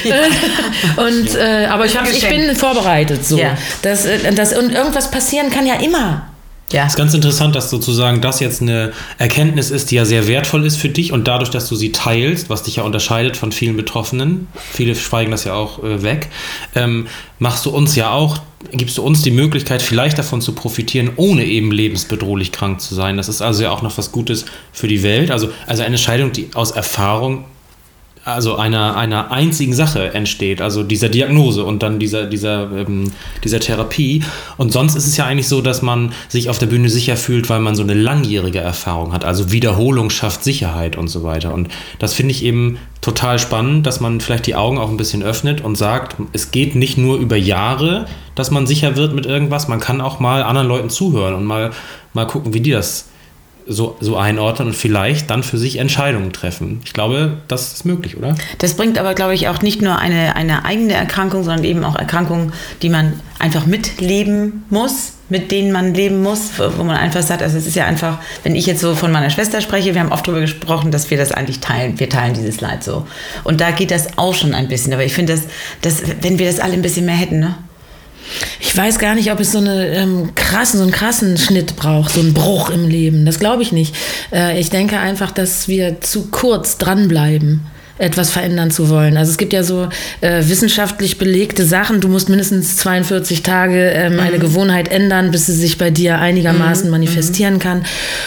Speaker 4: und, äh, aber ich, hab, ich bin vorbereitet so.
Speaker 2: Ja.
Speaker 4: Das, äh, das, und irgendwas passieren kann ja immer.
Speaker 2: Ja.
Speaker 3: Es ist ganz interessant, dass sozusagen das jetzt eine Erkenntnis ist, die ja sehr wertvoll ist für dich und dadurch, dass du sie teilst, was dich ja unterscheidet von vielen Betroffenen, viele schweigen das ja auch äh, weg, ähm, machst du uns ja auch, gibst du uns die Möglichkeit, vielleicht davon zu profitieren, ohne eben lebensbedrohlich krank zu sein. Das ist also ja auch noch was Gutes für die Welt. Also, also eine Entscheidung, die aus Erfahrung also einer, einer einzigen Sache entsteht, also dieser Diagnose und dann dieser, dieser, ähm, dieser Therapie. Und sonst ist es ja eigentlich so, dass man sich auf der Bühne sicher fühlt, weil man so eine langjährige Erfahrung hat. Also Wiederholung schafft Sicherheit und so weiter. Und das finde ich eben total spannend, dass man vielleicht die Augen auch ein bisschen öffnet und sagt, es geht nicht nur über Jahre, dass man sicher wird mit irgendwas, man kann auch mal anderen Leuten zuhören und mal, mal gucken, wie die das so, so einordnen und vielleicht dann für sich Entscheidungen treffen. Ich glaube, das ist möglich, oder?
Speaker 2: Das bringt aber, glaube ich, auch nicht nur eine, eine eigene Erkrankung, sondern eben auch Erkrankungen, die man einfach mitleben muss, mit denen man leben muss, wo man einfach sagt, also es ist ja einfach, wenn ich jetzt so von meiner Schwester spreche, wir haben oft darüber gesprochen, dass wir das eigentlich teilen, wir teilen dieses Leid so. Und da geht das auch schon ein bisschen, aber ich finde, dass, dass, wenn wir das alle ein bisschen mehr hätten, ne?
Speaker 4: Ich weiß gar nicht, ob es so, eine, ähm, krassen, so einen krassen Schnitt braucht, so einen Bruch im Leben. Das glaube ich nicht. Äh, ich denke einfach, dass wir zu kurz dranbleiben. Etwas verändern zu wollen. Also es gibt ja so äh, wissenschaftlich belegte Sachen, du musst mindestens 42 Tage ähm, eine Gewohnheit ändern, bis sie sich bei dir einigermaßen manifestieren kann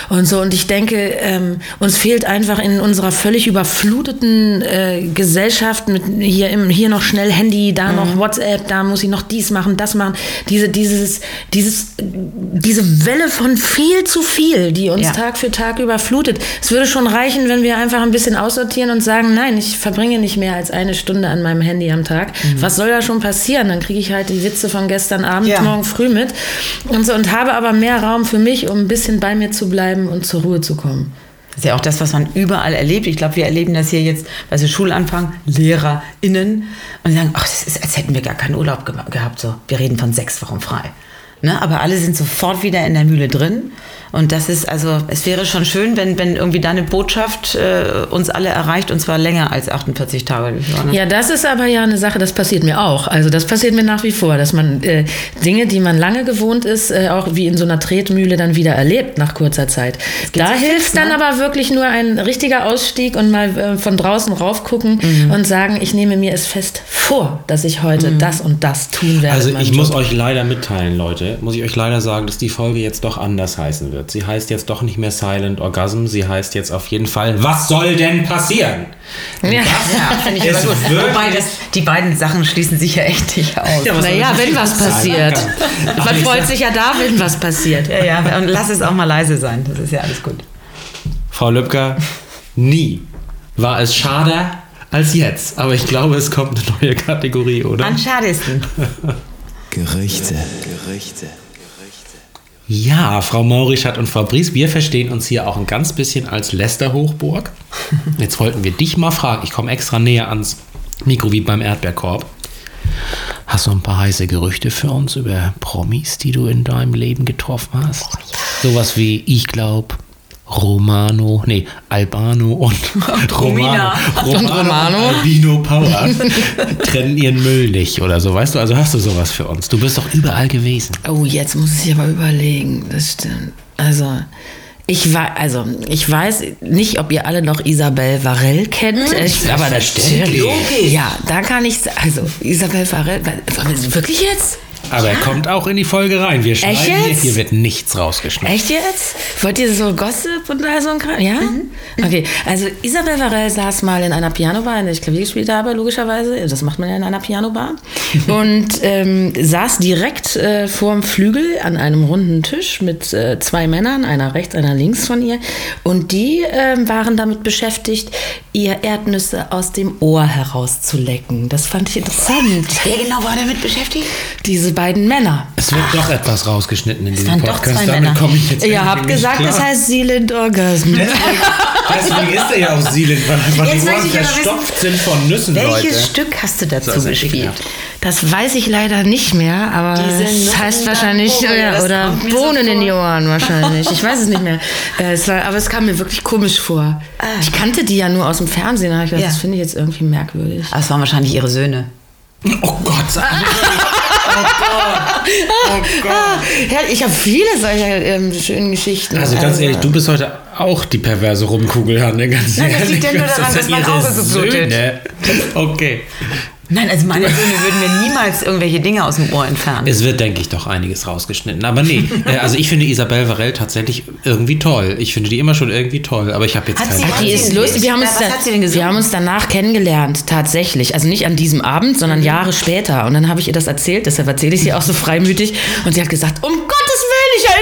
Speaker 4: und so. Und ich denke, ähm, uns fehlt einfach in unserer völlig überfluteten äh, Gesellschaft mit hier, im, hier noch schnell Handy, da noch WhatsApp, da muss ich noch dies machen, das machen, diese, dieses, dieses, diese Welle von viel zu viel, die uns
Speaker 2: Ja.
Speaker 4: Tag für Tag überflutet. Es würde schon reichen, wenn wir einfach ein bisschen aussortieren und sagen, nein, ich verbringe nicht mehr als eine Stunde an meinem Handy am Tag. Was soll da schon passieren? Dann kriege ich halt die Witze von gestern Abend,
Speaker 2: Ja.
Speaker 4: morgen früh mit und so und habe aber mehr Raum für mich, um ein bisschen bei mir zu bleiben und zur Ruhe zu kommen.
Speaker 2: Das ist ja auch das, was man überall erlebt. Ich glaube, wir erleben das hier jetzt bei so Schulanfang, LehrerInnen und sagen, ach, das ist, als hätten wir gar keinen Urlaub ge gehabt. So, wir reden von sechs Wochen frei. Ne? Aber alle sind sofort wieder in der Mühle drin. Und das ist, also, es wäre schon schön, wenn, wenn irgendwie deine Botschaft äh, uns alle erreicht und zwar länger als 48 Tage. Ne?
Speaker 4: Ja, das ist aber ja eine Sache, das passiert mir auch. Also das passiert mir nach wie vor, dass man äh, Dinge, die man lange gewohnt ist, äh, auch wie in so einer Tretmühle dann wieder erlebt nach kurzer Zeit. Da
Speaker 2: so
Speaker 4: hilft
Speaker 2: fix,
Speaker 4: dann
Speaker 2: ne?
Speaker 4: aber wirklich nur ein richtiger Ausstieg und mal äh, von draußen raufgucken
Speaker 3: Mhm.
Speaker 4: und sagen, ich nehme mir es fest vor, dass ich heute das und das tun werde.
Speaker 3: Also ich muss
Speaker 4: Job.
Speaker 3: euch leider mitteilen, Leute, muss ich euch leider sagen, dass die Folge jetzt doch anders heißen wird. Sie heißt jetzt doch nicht mehr Silent Orgasm, sie heißt jetzt auf jeden Fall, was soll denn passieren?
Speaker 4: Ja.
Speaker 2: Ja, finde ich gut. Wobei, das, die beiden Sachen schließen sich ja echt nicht aus.
Speaker 3: Ja,
Speaker 4: Naja, wenn was passiert.
Speaker 3: Ach,
Speaker 4: Man freut
Speaker 3: sag-
Speaker 4: sich ja da, wenn was passiert.
Speaker 2: Ja, ja, und lass es auch mal leise sein. Das ist ja alles gut.
Speaker 3: Frau Lübcker, nie war es schade als jetzt. Aber ich glaube, es kommt eine neue Kategorie, oder?
Speaker 2: Am schadesten.
Speaker 1: Gerüchte. Gerüchte.
Speaker 3: Ja, Frau Maurischat und Frau Bries, wir verstehen uns hier auch ein ganz bisschen als Lästerhochburg. Jetzt wollten wir dich mal fragen, ich komme extra näher ans Mikro wie beim Erdbeerkorb. Hast du ein paar heiße Gerüchte für uns über Promis, die du in deinem Leben getroffen hast? Sowas wie, ich glaube, Romano, nee, Albano und
Speaker 2: Romina.
Speaker 3: Romano,
Speaker 4: Und Romano.
Speaker 3: und Albino Power trennen ihren Müll nicht oder so, weißt du? Also hast du sowas für uns? Du bist doch überall gewesen.
Speaker 4: Oh, jetzt muss ich aber überlegen. Das stimmt. Also, ich weiß, also, ich weiß nicht, ob ihr alle noch Isabel Varell kennt. Ich, aber das
Speaker 3: Selbstverständlich.
Speaker 4: Ja, da kann ich, also, Isabel Varell, wirklich jetzt?
Speaker 3: Aber er kommt auch in die Folge rein. Wir schneiden
Speaker 4: Echt
Speaker 3: hier,
Speaker 4: jetzt?
Speaker 3: hier wird nichts rausgeschnitten.
Speaker 4: Echt jetzt? Wollt ihr so Gossip und all so ein Kram? Ja? Okay, also Isabel Varell saß mal in einer Pianobar, in der ich Klavier gespielt habe, logischerweise. Das macht man ja in einer Pianobar. und ähm, saß direkt äh, vorm Flügel an einem runden Tisch mit äh, zwei Männern, einer rechts, einer links von ihr. Und die ähm, waren damit beschäftigt, ihr Erdnüsse aus dem Ohr herauszulecken. Das fand ich interessant.
Speaker 2: Wer genau war damit beschäftigt?
Speaker 4: Diese beiden Männer.
Speaker 3: Es wird doch etwas rausgeschnitten in diesem Podcast. Damit komme ich jetzt
Speaker 4: Ihr habt gesagt,
Speaker 3: klar.
Speaker 4: das heißt Silent Orgasm.
Speaker 3: Deswegen ist er ja auch Seeland, weil einfach
Speaker 2: Jetzt
Speaker 3: die Ohren
Speaker 2: aber
Speaker 3: verstopft sind von Nüssen,
Speaker 2: Welches
Speaker 3: Leute.
Speaker 2: Stück hast du dazu
Speaker 3: Das ist
Speaker 2: gespielt?
Speaker 4: Das weiß ich leider nicht mehr, aber es heißt wahrscheinlich
Speaker 2: das
Speaker 4: oder
Speaker 2: mir so
Speaker 4: Bohnen in die Ohren wahrscheinlich. Ich weiß es nicht mehr. Äh, es war, aber es kam mir wirklich komisch vor. Ich kannte die ja nur aus dem Fernsehen. Da ich gedacht,
Speaker 2: Ja.
Speaker 4: Das finde ich jetzt irgendwie merkwürdig.
Speaker 2: Ah, es waren wahrscheinlich ihre Söhne.
Speaker 3: Oh Gott, sag nicht. Oh Gott.
Speaker 4: Ja, ich habe viele solcher ähm, schönen Geschichten.
Speaker 3: Also ganz ehrlich, du bist heute auch die perverse Rumkugel, Hanne, ganz
Speaker 2: Nein, das
Speaker 3: ehrlich.
Speaker 2: liegt ja nur daran, dass mein Auge geblutet.
Speaker 3: Söhne? Okay.
Speaker 2: Nein, also meine Söhne würden mir niemals irgendwelche Dinge aus dem Ohr entfernen.
Speaker 3: Es wird, denke ich, doch einiges rausgeschnitten. Aber nee, äh, also ich finde Isabel Varell tatsächlich irgendwie toll. Ich finde die immer schon irgendwie toll, aber ich habe jetzt
Speaker 2: Hat
Speaker 3: keine
Speaker 2: sie-
Speaker 3: Ahnung.
Speaker 4: Die ist lustig. Wir haben, uns
Speaker 2: Was
Speaker 4: da,
Speaker 2: hat sie denn gesungen?
Speaker 4: wir haben uns danach kennengelernt, tatsächlich. Also nicht an diesem Abend, sondern Jahre später. Und dann habe ich ihr das erzählt, deshalb erzähle ich sie auch so freimütig. Und sie hat gesagt, um Gottes Willen, ich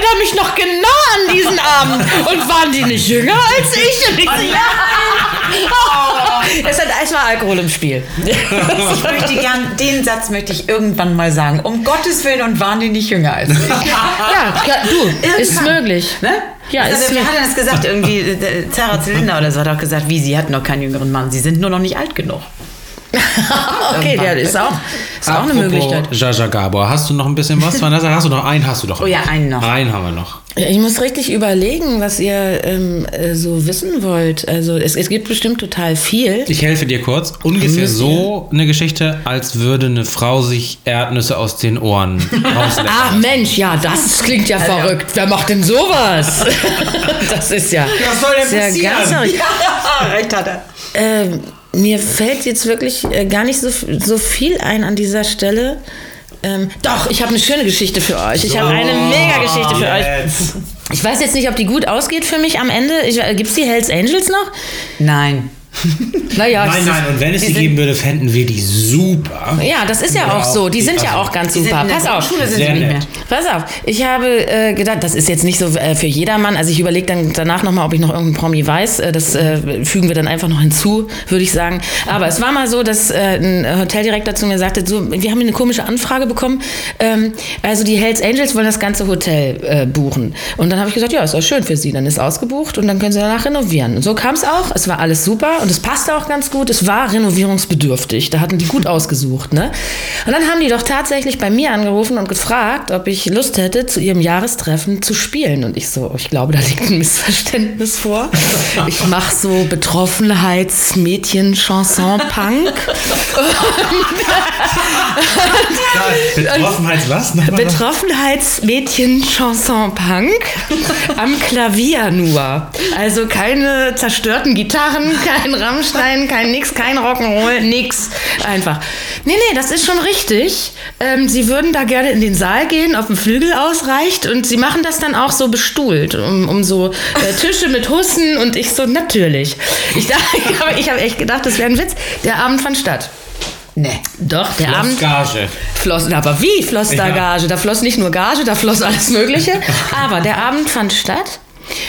Speaker 4: erinnere mich noch genau an diesen Abend. Und waren die nicht jünger als ich? Und ich so, ja. Es hat erstmal Alkohol im Spiel.
Speaker 2: Ich möchte gern, den Satz möchte ich irgendwann mal sagen. Um Gottes Willen und waren die nicht jünger als ich.
Speaker 4: Ja, klar, du, ist
Speaker 2: Irgendwann.
Speaker 4: möglich.
Speaker 2: Ne?
Speaker 4: Ja,
Speaker 2: also,
Speaker 4: ist
Speaker 2: wer hat denn das gesagt? Irgendwie, äh, Sarah Zylinder oder so hat auch gesagt, wie, sie hatten noch keinen jüngeren Mann. Sie sind nur noch nicht alt genug.
Speaker 4: Okay, ja, ist auch, ist auch eine Möglichkeit.
Speaker 3: Jaja Gabor, hast du noch ein bisschen was? Vanessa, hast du noch einen? Hast du doch.
Speaker 2: Oh ja, einen noch.
Speaker 3: Einen haben wir noch.
Speaker 4: Ich muss richtig überlegen, was ihr ähm, äh, so wissen wollt. Also es, es gibt bestimmt total viel.
Speaker 3: Ich helfe dir kurz. Ungefähr so eine Geschichte, als würde eine Frau sich Erdnüsse aus den Ohren rauslecken.
Speaker 4: Ach Mensch, ja, das klingt ja verrückt. Wer macht denn sowas? das ist ja.
Speaker 3: Was soll denn passieren?
Speaker 2: Ja, recht hat er.
Speaker 4: Ähm, mir fällt jetzt wirklich äh, gar nicht so, so viel ein an dieser Stelle. Ähm, doch, ich habe eine schöne Geschichte für euch. Ich habe eine mega Geschichte für euch. Ich weiß jetzt nicht, ob die gut ausgeht für mich am Ende. Gibt es die Hells Angels noch?
Speaker 2: Nein.
Speaker 4: Naja,
Speaker 3: Nein, nein, und wenn es die geben würde, fänden wir die super.
Speaker 4: Ja, das ist ja,
Speaker 3: Ja,
Speaker 4: auch so. Die
Speaker 3: die-
Speaker 4: sind ja
Speaker 3: also,
Speaker 4: auch ganz super. Pass auf.
Speaker 2: Schule sind
Speaker 3: Sehr
Speaker 2: sie nicht mehr.
Speaker 4: Pass auf, ich habe äh, gedacht, das ist jetzt nicht so äh, für jedermann. Also ich überlege dann danach nochmal, ob ich noch irgendeinen Promi weiß. Äh, das äh, fügen wir dann einfach noch hinzu, würde ich sagen. Aber es war mal so, dass äh, ein Hoteldirektor zu mir sagte, so, wir haben eine komische Anfrage bekommen. Ähm, also die Hells Angels wollen das ganze Hotel äh, buchen. Und dann habe ich gesagt, ja, ist doch schön für Sie. Dann ist ausgebucht und dann können Sie danach renovieren. Und so kam es auch. Es war alles super und es passte auch ganz gut. Es war renovierungsbedürftig. Da hatten die gut ausgesucht. Ne? Und dann haben die doch tatsächlich bei mir angerufen und gefragt, ob ich Lust hätte, zu ihrem Jahrestreffen zu spielen. Und ich so, ich glaube, da liegt ein Missverständnis vor. Ich mache so Betroffenheits-Mädchen-Chanson-Punk.
Speaker 3: Betroffenheits was?
Speaker 4: Betroffenheits-Mädchen-Chanson-Punk am Klavier nur. Also keine zerstörten Gitarren, kein Rammstein, kein nix, kein Rock'n'Roll, nix. Einfach. Nee, nee, das ist schon richtig. Ähm, sie würden da gerne in den Saal gehen, ob ein Flügel ausreicht. Und sie machen das dann auch so bestuhlt, um, um so äh, Tische mit Hussen. Und ich so, natürlich. Ich, dachte, ich habe ich hab echt gedacht, das wäre ein Witz. Der Abend fand statt.
Speaker 2: Nee.
Speaker 4: Doch, der Abend.
Speaker 3: Gage.
Speaker 4: Floss, aber wie floss da
Speaker 3: Ja.
Speaker 4: Gage? Da floss nicht nur Gage, da floss alles Mögliche. Aber der Abend fand statt.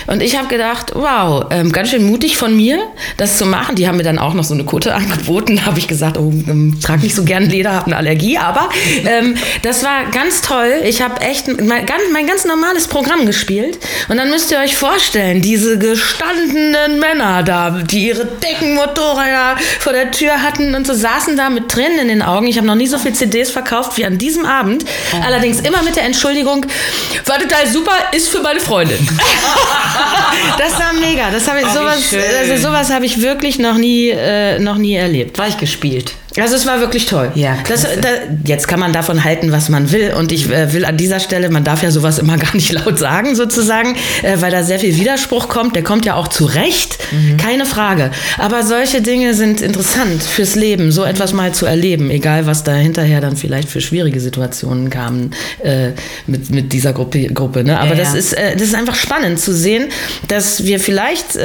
Speaker 4: Und ich habe gedacht, wow, ähm, ganz schön mutig von mir, das zu machen. Die haben mir dann auch noch so eine Kutte angeboten. Da habe ich gesagt, oh, ähm, trage nicht so gern Leder, habe eine Allergie. Aber ähm, das war ganz toll. Ich habe echt mein ganz, mein ganz normales Programm gespielt. Und dann müsst ihr euch vorstellen, diese gestandenen Männer da, die ihre Deckenmotorräder vor der Tür hatten und so saßen da mit Tränen in den Augen. Ich habe noch nie so viel CDs verkauft wie an diesem Abend. Allerdings immer mit der Entschuldigung, war total super, ist für meine Freundin. das war mega. Das habe ich,
Speaker 2: Oh,
Speaker 4: sowas, also sowas habe ich wirklich noch nie, äh, noch nie erlebt.
Speaker 2: Weich gespielt.
Speaker 4: Also es war wirklich toll.
Speaker 2: Ja,
Speaker 4: das, da, jetzt kann man davon halten, was man will. Und ich äh, will an dieser Stelle, man darf ja sowas immer gar nicht laut sagen, sozusagen, äh, weil da sehr viel Widerspruch kommt. Der kommt ja auch zurecht,
Speaker 2: Mhm.
Speaker 4: keine Frage. Aber solche Dinge sind interessant fürs Leben, so etwas mal zu erleben, egal was da hinterher dann vielleicht für schwierige Situationen kamen äh, mit, mit dieser Gruppe. Gruppe ne? Aber
Speaker 2: Ja,
Speaker 4: das,
Speaker 2: ja.
Speaker 4: ist, äh, das ist einfach spannend zu sehen, dass wir vielleicht.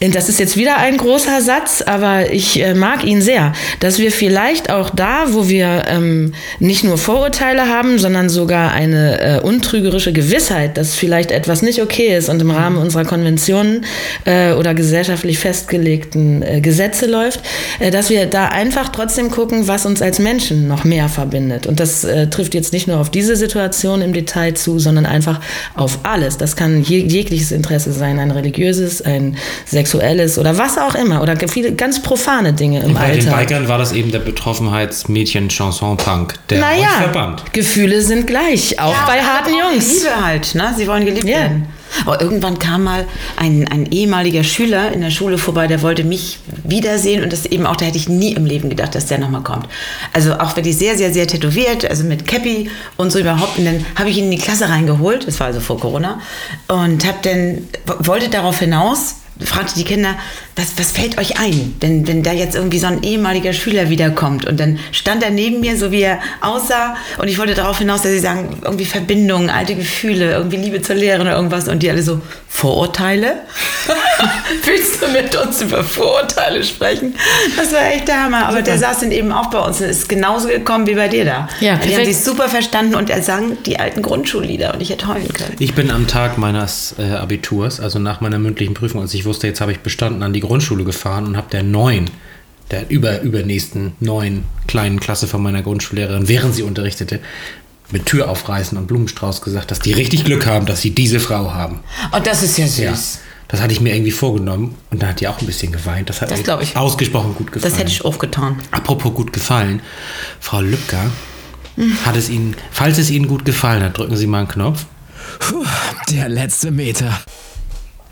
Speaker 4: Das ist jetzt wieder ein großer Satz, aber ich äh, mag ihn sehr, dass wir vielleicht auch da, wo wir ähm, nicht nur Vorurteile haben, sondern sogar eine äh, untrügerische Gewissheit, dass vielleicht etwas nicht okay ist und im Rahmen unserer Konventionen äh, oder gesellschaftlich festgelegten äh, Gesetze läuft, äh, dass wir da einfach trotzdem gucken, was uns als Menschen noch mehr verbindet. Und das trifft jetzt nicht nur auf diese Situation im Detail zu, sondern einfach auf alles. Das kann je, jegliches Interesse sein, ein religiöses, ein sexuelles oder was auch immer oder viele ganz profane Dinge im
Speaker 3: Bei den
Speaker 4: Alltag.
Speaker 3: Bikern war das eben der Betroffenheits-Mädchen-Chanson-Punk, der
Speaker 4: Naja,
Speaker 3: euch verband.
Speaker 4: Gefühle sind gleich, auch bei harten
Speaker 2: auch
Speaker 4: Jungs.
Speaker 2: Liebe halt, ne? Sie wollen geliebt
Speaker 4: Ja.
Speaker 2: werden. Aber irgendwann kam mal ein, ein ehemaliger Schüler in der Schule vorbei, der wollte mich wiedersehen und das eben auch, da hätte ich nie im Leben gedacht, dass der nochmal kommt. Also auch wirklich sehr, sehr, sehr tätowiert, also mit Cappy und so überhaupt. Und dann habe ich ihn in die Klasse reingeholt, das war also vor Corona, und hab dann, wollte darauf hinaus, fragte die Kinder, was, was fällt euch ein, wenn, wenn da jetzt irgendwie so ein ehemaliger Schüler wiederkommt? Und dann stand er neben mir, so wie er aussah, und ich wollte darauf hinaus, dass sie sagen, irgendwie Verbindungen, alte Gefühle, irgendwie Liebe zur Lehrerin oder irgendwas, und die alle so, Vorurteile? Willst du mit uns über Vorurteile sprechen? Das war echt der Hammer. Aber der saß dann eben auch bei uns und ist genauso gekommen wie bei dir da.
Speaker 4: Ja,
Speaker 2: die haben
Speaker 4: perfekt.
Speaker 2: sich super verstanden und er sang die alten Grundschullieder und ich hätte heulen können.
Speaker 3: Ich bin am Tag meines äh, Abiturs, also nach meiner mündlichen Prüfung, als ich wusste, jetzt habe ich bestanden, an die Grundschule gefahren und habe der neuen, der über, übernächsten neuen kleinen Klasse von meiner Grundschullehrerin, während sie unterrichtete, mit Tür aufreißen und Blumenstrauß gesagt, dass die richtig Glück haben, dass sie diese Frau haben.
Speaker 2: Und das ist ja süß.
Speaker 3: Ja. Das hatte ich mir irgendwie vorgenommen und da hat die auch ein bisschen geweint. Das hat
Speaker 2: Das
Speaker 3: mir ausgesprochen gut gefallen.
Speaker 2: Das hätte ich auch getan.
Speaker 3: Apropos gut gefallen, Frau Lübcker, hat es Ihnen, falls es Ihnen gut gefallen hat, drücken Sie mal einen Knopf.
Speaker 1: Puh, der letzte Meter.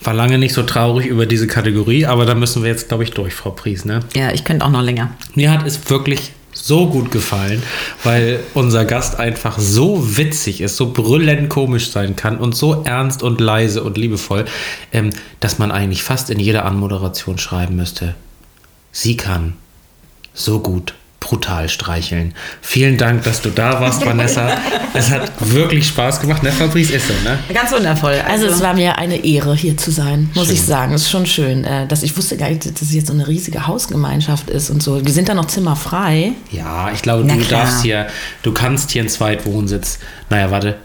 Speaker 3: War lange nicht so traurig über diese Kategorie, aber da müssen wir jetzt, glaube ich, durch, Frau Pries. Ne?
Speaker 2: Ja, ich könnte auch noch länger.
Speaker 3: Mir hat es wirklich so gut gefallen, weil unser Gast einfach so witzig ist, so brüllend komisch sein kann und so ernst und leise und liebevoll, ähm, dass man eigentlich fast in jeder Anmoderation schreiben müsste. sie kann so gut brutal streicheln. Vielen Dank, dass du da warst, Vanessa. es hat wirklich Spaß gemacht, ne, Fabrice? Ist so, ne?
Speaker 2: Ganz wundervoll.
Speaker 4: Also es war mir eine Ehre, hier zu sein, muss
Speaker 3: Schön.
Speaker 4: ich sagen. Es ist schon schön, äh, dass ich wusste gar nicht, dass es jetzt so eine riesige Hausgemeinschaft ist und so. Wir sind da noch zimmerfrei.
Speaker 3: Ja, ich glaube,
Speaker 2: Na
Speaker 3: du
Speaker 2: klar.
Speaker 3: darfst hier, du kannst hier einen Zweitwohnsitz, naja, warte,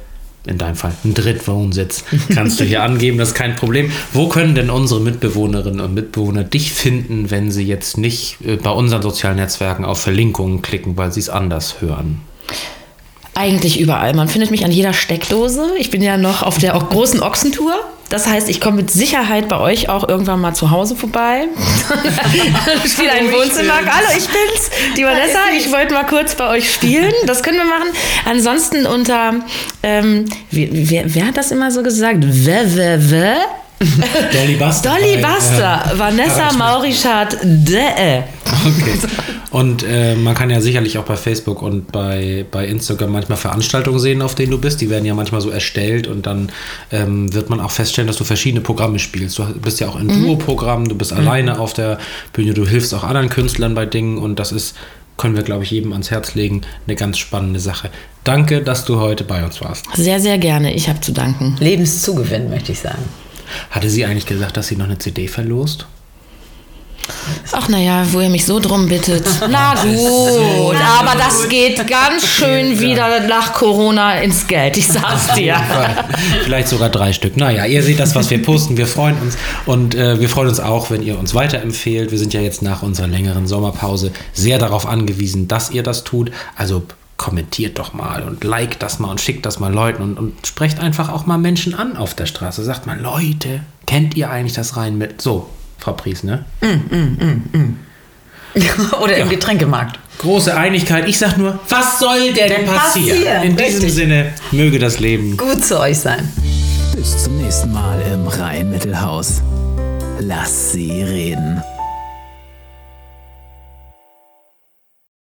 Speaker 3: in deinem Fall, einen Drittwohnsitz kannst du hier angeben, das ist kein Problem. Wo können denn unsere Mitbewohnerinnen und Mitbewohner dich finden, wenn sie jetzt nicht äh, bei unseren sozialen Netzwerken auf Verlinkungen klicken, weil sie es anders hören?
Speaker 4: Eigentlich überall. Man findet mich an jeder Steckdose. Ich bin ja noch auf der großen Ochsentour. Das heißt, ich komme mit Sicherheit bei euch auch irgendwann mal zu Hause vorbei. Spiele ein Wohnzimmer. Hallo, ich bin's, die Vanessa. Ich wollte mal kurz bei euch spielen. Das können wir machen. Ansonsten unter, ähm, wer, wer hat das immer so gesagt? Wä, wä, wä?
Speaker 3: Dolly Buster.
Speaker 4: Dolly
Speaker 3: bei,
Speaker 4: Buster,
Speaker 3: äh,
Speaker 4: Vanessa. Maurichat, de.
Speaker 3: Okay. Und äh, man kann ja sicherlich auch bei Facebook und bei, bei Instagram manchmal Veranstaltungen sehen, auf denen du bist. Die werden ja manchmal so erstellt und dann ähm, wird man auch feststellen, dass du verschiedene Programme spielst. Du bist ja auch in Duo-Programmen, du bist alleine auf der Bühne, du hilfst auch anderen Künstlern bei Dingen und das ist, können wir, glaube ich, jedem ans Herz legen, eine ganz spannende Sache. Danke, dass du heute bei uns warst.
Speaker 4: Sehr, sehr gerne. Ich habe zu danken.
Speaker 2: Lebenszugewinn, möchte ich sagen.
Speaker 3: Hatte sie eigentlich gesagt, dass sie noch eine CD verlost?
Speaker 4: Ach naja, wo ihr mich so drum bittet. Na gut, aber das geht ganz schön wieder nach Corona ins Geld, ich sag's dir.
Speaker 3: Vielleicht sogar drei Stück. Naja, ihr seht das, was wir posten. Wir freuen uns. Und äh, wir freuen uns auch, wenn ihr uns weiterempfehlt. Wir sind ja jetzt nach unserer längeren Sommerpause sehr darauf angewiesen, dass ihr das tut. Also kommentiert doch mal und liked das mal und schickt das mal Leuten und, und sprecht einfach auch mal Menschen an auf der Straße. Sagt mal, Leute, kennt ihr eigentlich das rein mit? So, Frau Pries, ne?
Speaker 2: Oder im Getränkemarkt.
Speaker 3: Große Einigkeit. Ich sag nur, was soll denn,
Speaker 2: Denn
Speaker 3: passieren?
Speaker 2: passieren,
Speaker 3: In diesem
Speaker 2: richtig.
Speaker 3: Sinne, möge das Leben
Speaker 2: Gut zu euch sein.
Speaker 1: Bis zum nächsten Mal im Rhein-Mittelhaus. Lass sie reden.